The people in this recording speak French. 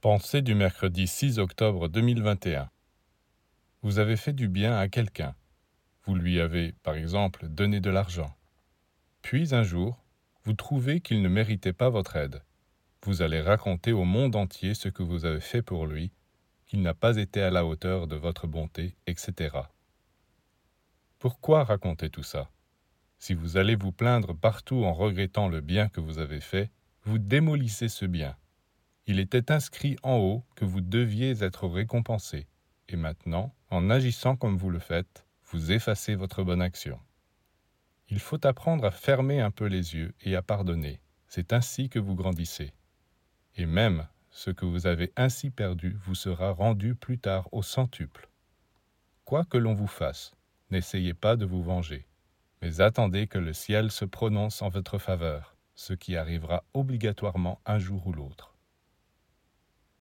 Pensée du mercredi 6 octobre 2021. Vous avez fait du bien à quelqu'un. Vous lui avez, par exemple, donné de l'argent. Puis un jour, vous trouvez qu'il ne méritait pas votre aide. Vous allez raconter au monde entier ce que vous avez fait pour lui, qu'il n'a pas été à la hauteur de votre bonté, etc. Pourquoi raconter tout ça? Si vous allez vous plaindre partout en regrettant le bien que vous avez fait, vous démolissez ce bien il était inscrit en haut que vous deviez être récompensé, et maintenant, en agissant comme vous le faites, vous effacez votre bonne action. Il faut apprendre à fermer un peu les yeux et à pardonner. C'est ainsi que vous grandissez. Et même ce que vous avez ainsi perdu vous sera rendu plus tard au centuple. Quoi que l'on vous fasse, n'essayez pas de vous venger, mais attendez que le ciel se prononce en votre faveur, ce qui arrivera obligatoirement un jour ou l'autre.